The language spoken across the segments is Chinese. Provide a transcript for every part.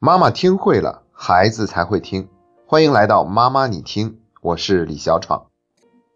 妈妈听会了，孩子才会听。欢迎来到妈妈你听，我是李小闯。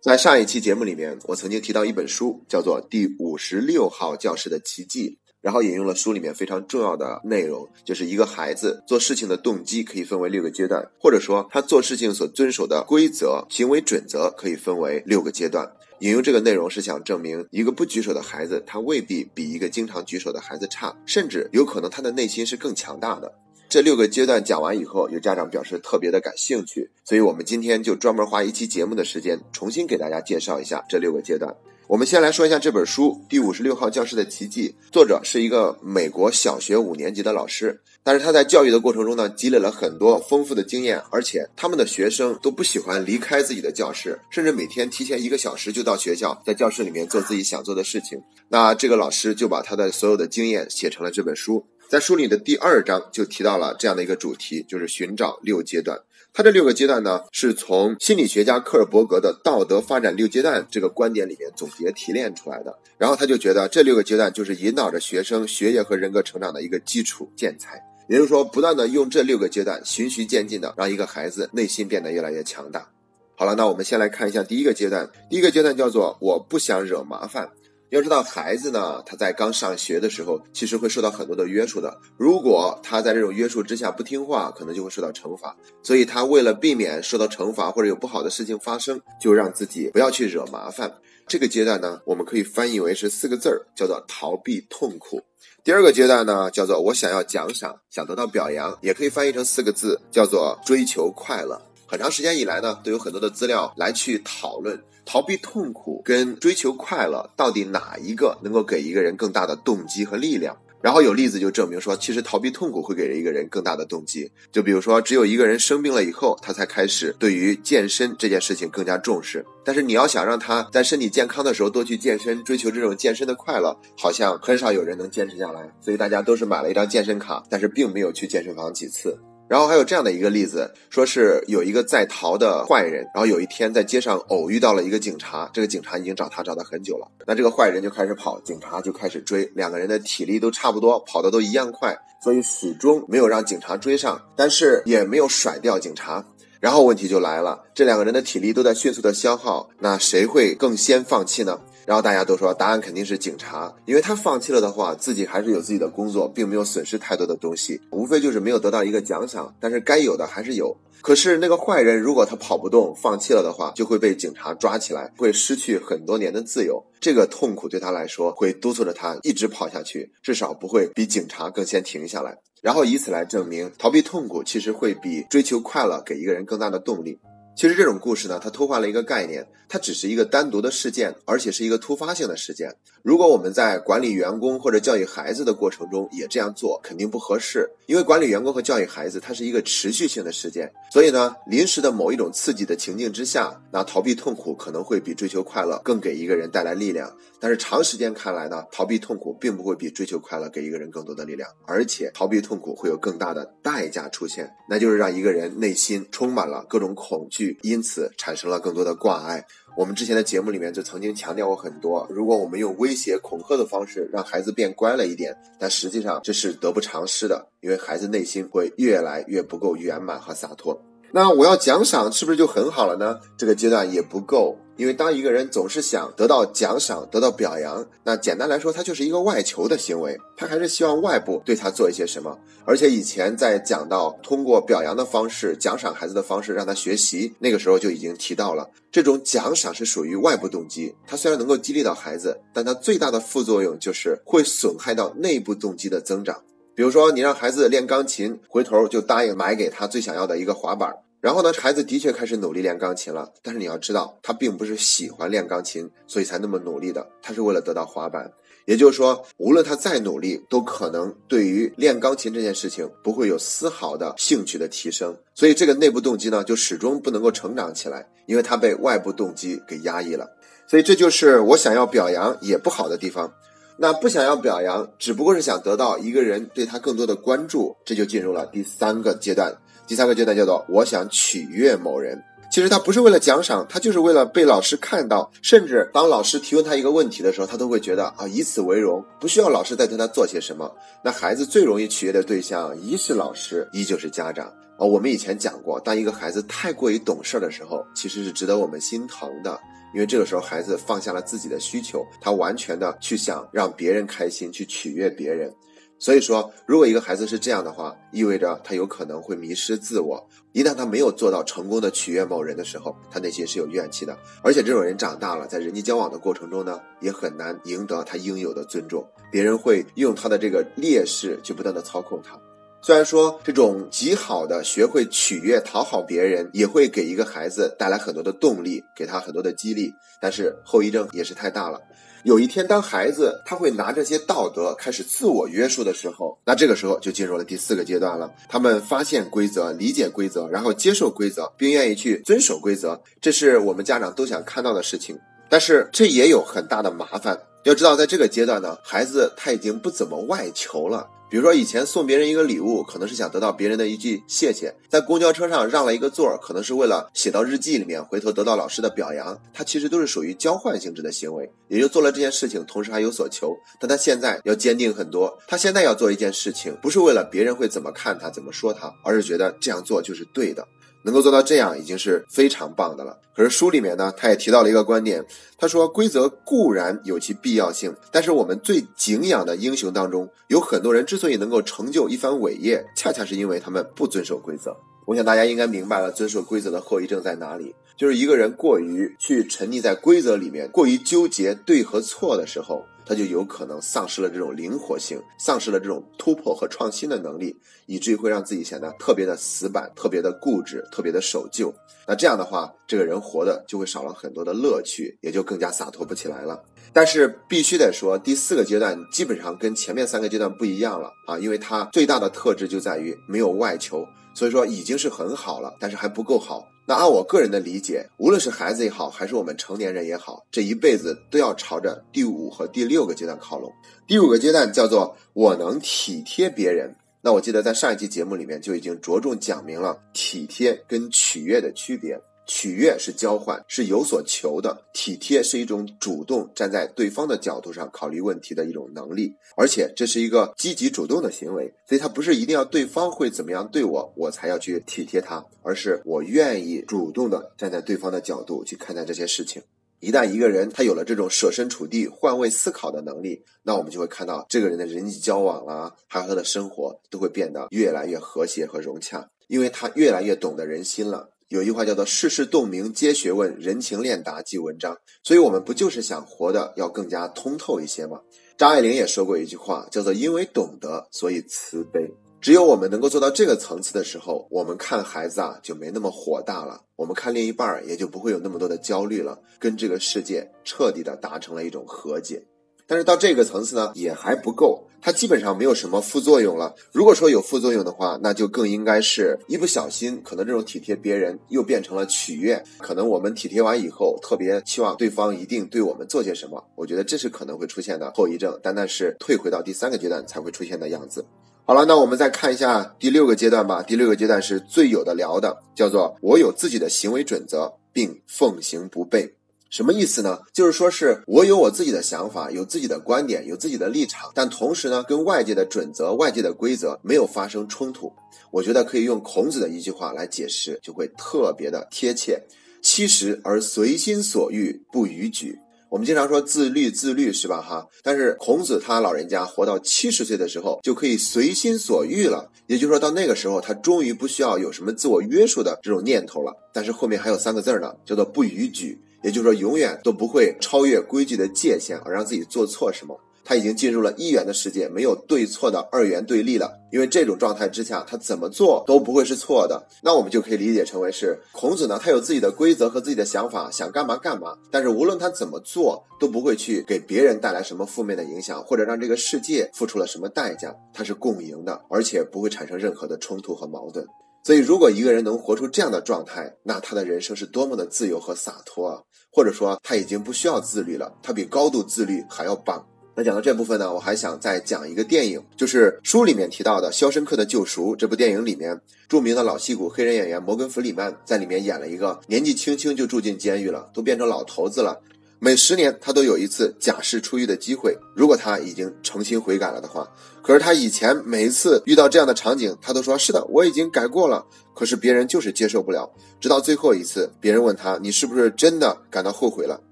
在上一期节目里面，我曾经提到一本书，叫做《第五十六号教室的奇迹》，然后引用了书里面非常重要的内容，就是一个孩子做事情的动机可以分为六个阶段，或者说他做事情所遵守的规则、行为准则可以分为六个阶段。引用这个内容是想证明，一个不举手的孩子，他未必比一个经常举手的孩子差，甚至有可能他的内心是更强大的。这六个阶段讲完以后，有家长表示特别的感兴趣，所以我们今天就专门花一期节目的时间，重新给大家介绍一下这六个阶段。我们先来说一下这本书《第五十六号教室的奇迹》，作者是一个美国小学五年级的老师，但是他在教育的过程中呢，积累了很多丰富的经验，而且他们的学生都不喜欢离开自己的教室，甚至每天提前一个小时就到学校，在教室里面做自己想做的事情。那这个老师就把他的所有的经验写成了这本书。在书里的第二章就提到了这样的一个主题，就是寻找六阶段。它这六个阶段呢，是从心理学家克尔伯格的道德发展六阶段这个观点里面总结提炼出来的。然后他就觉得这六个阶段就是引导着学生学业和人格成长的一个基础建材。也就是说，不断的用这六个阶段循序渐进的让一个孩子内心变得越来越强大。好了，那我们先来看一下第一个阶段。第一个阶段叫做我不想惹麻烦。要知道，孩子呢，他在刚上学的时候，其实会受到很多的约束的。如果他在这种约束之下不听话，可能就会受到惩罚。所以，他为了避免受到惩罚或者有不好的事情发生，就让自己不要去惹麻烦。这个阶段呢，我们可以翻译为是四个字儿，叫做逃避痛苦。第二个阶段呢，叫做我想要奖赏，想得到表扬，也可以翻译成四个字，叫做追求快乐。很长时间以来呢，都有很多的资料来去讨论。逃避痛苦跟追求快乐，到底哪一个能够给一个人更大的动机和力量？然后有例子就证明说，其实逃避痛苦会给人一个人更大的动机。就比如说，只有一个人生病了以后，他才开始对于健身这件事情更加重视。但是你要想让他在身体健康的时候多去健身，追求这种健身的快乐，好像很少有人能坚持下来。所以大家都是买了一张健身卡，但是并没有去健身房几次。然后还有这样的一个例子，说是有一个在逃的坏人，然后有一天在街上偶遇到了一个警察，这个警察已经找他找了很久了，那这个坏人就开始跑，警察就开始追，两个人的体力都差不多，跑的都一样快，所以始终没有让警察追上，但是也没有甩掉警察。然后问题就来了，这两个人的体力都在迅速的消耗，那谁会更先放弃呢？然后大家都说答案肯定是警察，因为他放弃了的话，自己还是有自己的工作，并没有损失太多的东西，无非就是没有得到一个奖赏，但是该有的还是有。可是那个坏人如果他跑不动，放弃了的话，就会被警察抓起来，会失去很多年的自由。这个痛苦对他来说，会督促着他一直跑下去，至少不会比警察更先停下来。然后以此来证明，逃避痛苦其实会比追求快乐给一个人更大的动力。其实这种故事呢，它偷换了一个概念，它只是一个单独的事件，而且是一个突发性的事件。如果我们在管理员工或者教育孩子的过程中也这样做，肯定不合适。因为管理员工和教育孩子，它是一个持续性的事件，所以呢，临时的某一种刺激的情境之下，那逃避痛苦可能会比追求快乐更给一个人带来力量。但是长时间看来呢，逃避痛苦并不会比追求快乐给一个人更多的力量，而且逃避痛苦会有更大的代价出现，那就是让一个人内心充满了各种恐惧。因此产生了更多的挂碍。我们之前的节目里面就曾经强调过很多，如果我们用威胁恐吓的方式让孩子变乖了一点，但实际上这是得不偿失的，因为孩子内心会越来越不够圆满和洒脱。那我要奖赏是不是就很好了呢？这个阶段也不够。因为当一个人总是想得到奖赏、得到表扬，那简单来说，他就是一个外求的行为。他还是希望外部对他做一些什么。而且以前在讲到通过表扬的方式奖赏孩子的方式让他学习，那个时候就已经提到了，这种奖赏是属于外部动机。它虽然能够激励到孩子，但它最大的副作用就是会损害到内部动机的增长。比如说，你让孩子练钢琴，回头就答应买给他最想要的一个滑板。然后呢，孩子的确开始努力练钢琴了，但是你要知道，他并不是喜欢练钢琴，所以才那么努力的，他是为了得到滑板。也就是说，无论他再努力，都可能对于练钢琴这件事情不会有丝毫的兴趣的提升。所以这个内部动机呢，就始终不能够成长起来，因为他被外部动机给压抑了。所以这就是我想要表扬也不好的地方。那不想要表扬，只不过是想得到一个人对他更多的关注，这就进入了第三个阶段。第三个阶段叫做我想取悦某人。其实他不是为了奖赏，他就是为了被老师看到。甚至当老师提问他一个问题的时候，他都会觉得啊，以此为荣，不需要老师再对他做些什么。那孩子最容易取悦的对象，一是老师，一就是家长啊。我们以前讲过，当一个孩子太过于懂事的时候，其实是值得我们心疼的，因为这个时候孩子放下了自己的需求，他完全的去想让别人开心，去取悦别人。所以说，如果一个孩子是这样的话，意味着他有可能会迷失自我。一旦他没有做到成功的取悦某人的时候，他内心是有怨气的。而且这种人长大了，在人际交往的过程中呢，也很难赢得他应有的尊重。别人会用他的这个劣势去不断的操控他。虽然说这种极好的学会取悦、讨好别人，也会给一个孩子带来很多的动力，给他很多的激励，但是后遗症也是太大了。有一天，当孩子他会拿这些道德开始自我约束的时候，那这个时候就进入了第四个阶段了。他们发现规则、理解规则，然后接受规则，并愿意去遵守规则，这是我们家长都想看到的事情。但是这也有很大的麻烦。要知道，在这个阶段呢，孩子他已经不怎么外求了。比如说，以前送别人一个礼物，可能是想得到别人的一句谢谢；在公交车上让了一个座儿，可能是为了写到日记里面，回头得到老师的表扬。他其实都是属于交换性质的行为，也就做了这件事情，同时还有所求。但他现在要坚定很多，他现在要做一件事情，不是为了别人会怎么看他、怎么说他，而是觉得这样做就是对的。能够做到这样已经是非常棒的了。可是书里面呢，他也提到了一个观点，他说规则固然有其必要性，但是我们最敬仰的英雄当中，有很多人之所以能够成就一番伟业，恰恰是因为他们不遵守规则。我想大家应该明白了遵守规则的后遗症在哪里，就是一个人过于去沉溺在规则里面，过于纠结对和错的时候。他就有可能丧失了这种灵活性，丧失了这种突破和创新的能力，以至于会让自己显得特别的死板、特别的固执、特别的守旧。那这样的话，这个人活的就会少了很多的乐趣，也就更加洒脱不起来了。但是必须得说，第四个阶段基本上跟前面三个阶段不一样了啊，因为它最大的特质就在于没有外求，所以说已经是很好了，但是还不够好。那按我个人的理解，无论是孩子也好，还是我们成年人也好，这一辈子都要朝着第五和第六个阶段靠拢。第五个阶段叫做我能体贴别人。那我记得在上一期节目里面就已经着重讲明了体贴跟取悦的区别。取悦是交换，是有所求的；体贴是一种主动站在对方的角度上考虑问题的一种能力，而且这是一个积极主动的行为。所以，他不是一定要对方会怎么样对我，我才要去体贴他，而是我愿意主动的站在对方的角度去看待这些事情。一旦一个人他有了这种设身处地、换位思考的能力，那我们就会看到这个人的人际交往啊，还有他的生活都会变得越来越和谐和融洽，因为他越来越懂得人心了。有一句话叫做“世事洞明皆学问，人情练达即文章”，所以，我们不就是想活得要更加通透一些吗？张爱玲也说过一句话，叫做“因为懂得，所以慈悲”。只有我们能够做到这个层次的时候，我们看孩子啊就没那么火大了，我们看另一半也就不会有那么多的焦虑了，跟这个世界彻底的达成了一种和解。但是到这个层次呢，也还不够。它基本上没有什么副作用了。如果说有副作用的话，那就更应该是一不小心，可能这种体贴别人又变成了取悦。可能我们体贴完以后，特别期望对方一定对我们做些什么。我觉得这是可能会出现的后遗症，单单是退回到第三个阶段才会出现的样子。好了，那我们再看一下第六个阶段吧。第六个阶段是最有的聊的，叫做我有自己的行为准则，并奉行不悖。什么意思呢？就是说是我有我自己的想法，有自己的观点，有自己的立场，但同时呢，跟外界的准则、外界的规则没有发生冲突。我觉得可以用孔子的一句话来解释，就会特别的贴切。七十而随心所欲，不逾矩。我们经常说自律，自律是吧？哈，但是孔子他老人家活到七十岁的时候，就可以随心所欲了。也就是说到那个时候，他终于不需要有什么自我约束的这种念头了。但是后面还有三个字呢，叫做不逾矩。也就是说，永远都不会超越规矩的界限，而让自己做错什么。他已经进入了一元的世界，没有对错的二元对立了。因为这种状态之下，他怎么做都不会是错的。那我们就可以理解成为是孔子呢，他有自己的规则和自己的想法，想干嘛干嘛。但是无论他怎么做，都不会去给别人带来什么负面的影响，或者让这个世界付出了什么代价。他是共赢的，而且不会产生任何的冲突和矛盾。所以，如果一个人能活出这样的状态，那他的人生是多么的自由和洒脱啊！或者说，他已经不需要自律了，他比高度自律还要棒。那讲到这部分呢，我还想再讲一个电影，就是书里面提到的《肖申克的救赎》这部电影里面，著名的老戏骨黑人演员摩根·弗里曼在里面演了一个年纪轻轻就住进监狱了，都变成老头子了。每十年他都有一次假释出狱的机会，如果他已经诚心悔改了的话。可是他以前每一次遇到这样的场景，他都说是的，我已经改过了。可是别人就是接受不了，直到最后一次，别人问他你是不是真的感到后悔了？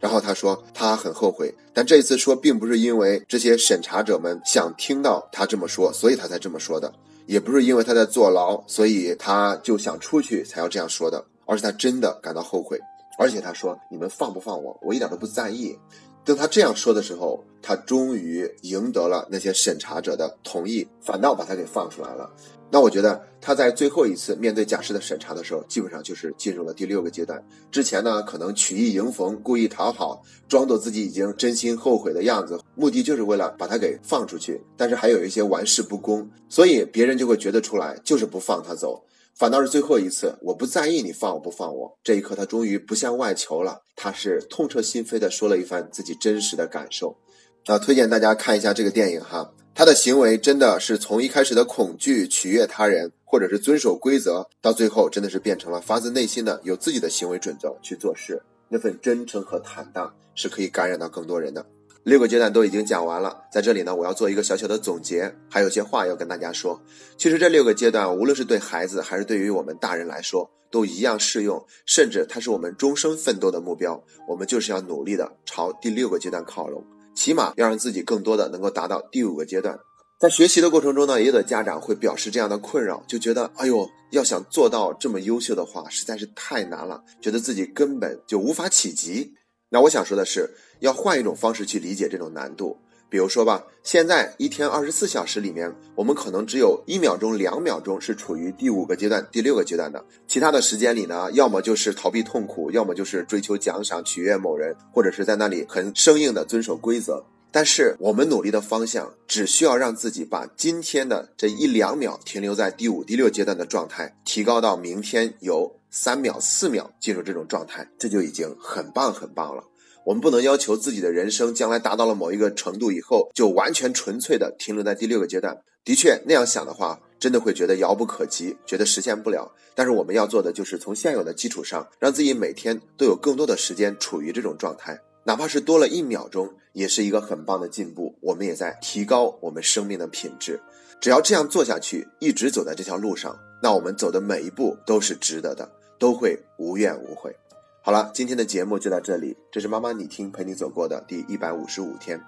然后他说他很后悔，但这一次说并不是因为这些审查者们想听到他这么说，所以他才这么说的，也不是因为他在坐牢，所以他就想出去才要这样说的，而是他真的感到后悔，而且他说你们放不放我，我一点都不在意。等他这样说的时候，他终于赢得了那些审查者的同意，反倒把他给放出来了。那我觉得他在最后一次面对假释的审查的时候，基本上就是进入了第六个阶段。之前呢，可能曲意迎逢，故意讨好，装作自己已经真心后悔的样子，目的就是为了把他给放出去。但是还有一些玩世不恭，所以别人就会觉得出来，就是不放他走。反倒是最后一次，我不在意你放我不放我。这一刻，他终于不向外求了，他是痛彻心扉的说了一番自己真实的感受。啊，推荐大家看一下这个电影哈。他的行为真的是从一开始的恐惧、取悦他人，或者是遵守规则，到最后真的是变成了发自内心的有自己的行为准则去做事。那份真诚和坦荡是可以感染到更多人的。六个阶段都已经讲完了，在这里呢，我要做一个小小的总结，还有些话要跟大家说。其实这六个阶段，无论是对孩子，还是对于我们大人来说，都一样适用，甚至它是我们终生奋斗的目标。我们就是要努力的朝第六个阶段靠拢。起码要让自己更多的能够达到第五个阶段，在学习的过程中呢，也有的家长会表示这样的困扰，就觉得哎呦，要想做到这么优秀的话，实在是太难了，觉得自己根本就无法企及。那我想说的是，要换一种方式去理解这种难度。比如说吧，现在一天二十四小时里面，我们可能只有一秒钟、两秒钟是处于第五个阶段、第六个阶段的，其他的时间里呢，要么就是逃避痛苦，要么就是追求奖赏、取悦某人，或者是在那里很生硬的遵守规则。但是我们努力的方向，只需要让自己把今天的这一两秒停留在第五、第六阶段的状态，提高到明天有三秒、四秒进入这种状态，这就已经很棒很棒了。我们不能要求自己的人生将来达到了某一个程度以后，就完全纯粹的停留在第六个阶段。的确，那样想的话，真的会觉得遥不可及，觉得实现不了。但是我们要做的就是从现有的基础上，让自己每天都有更多的时间处于这种状态，哪怕是多了一秒钟，也是一个很棒的进步。我们也在提高我们生命的品质。只要这样做下去，一直走在这条路上，那我们走的每一步都是值得的，都会无怨无悔。好了，今天的节目就到这里。这是妈妈你听陪你走过的第一百五十五天。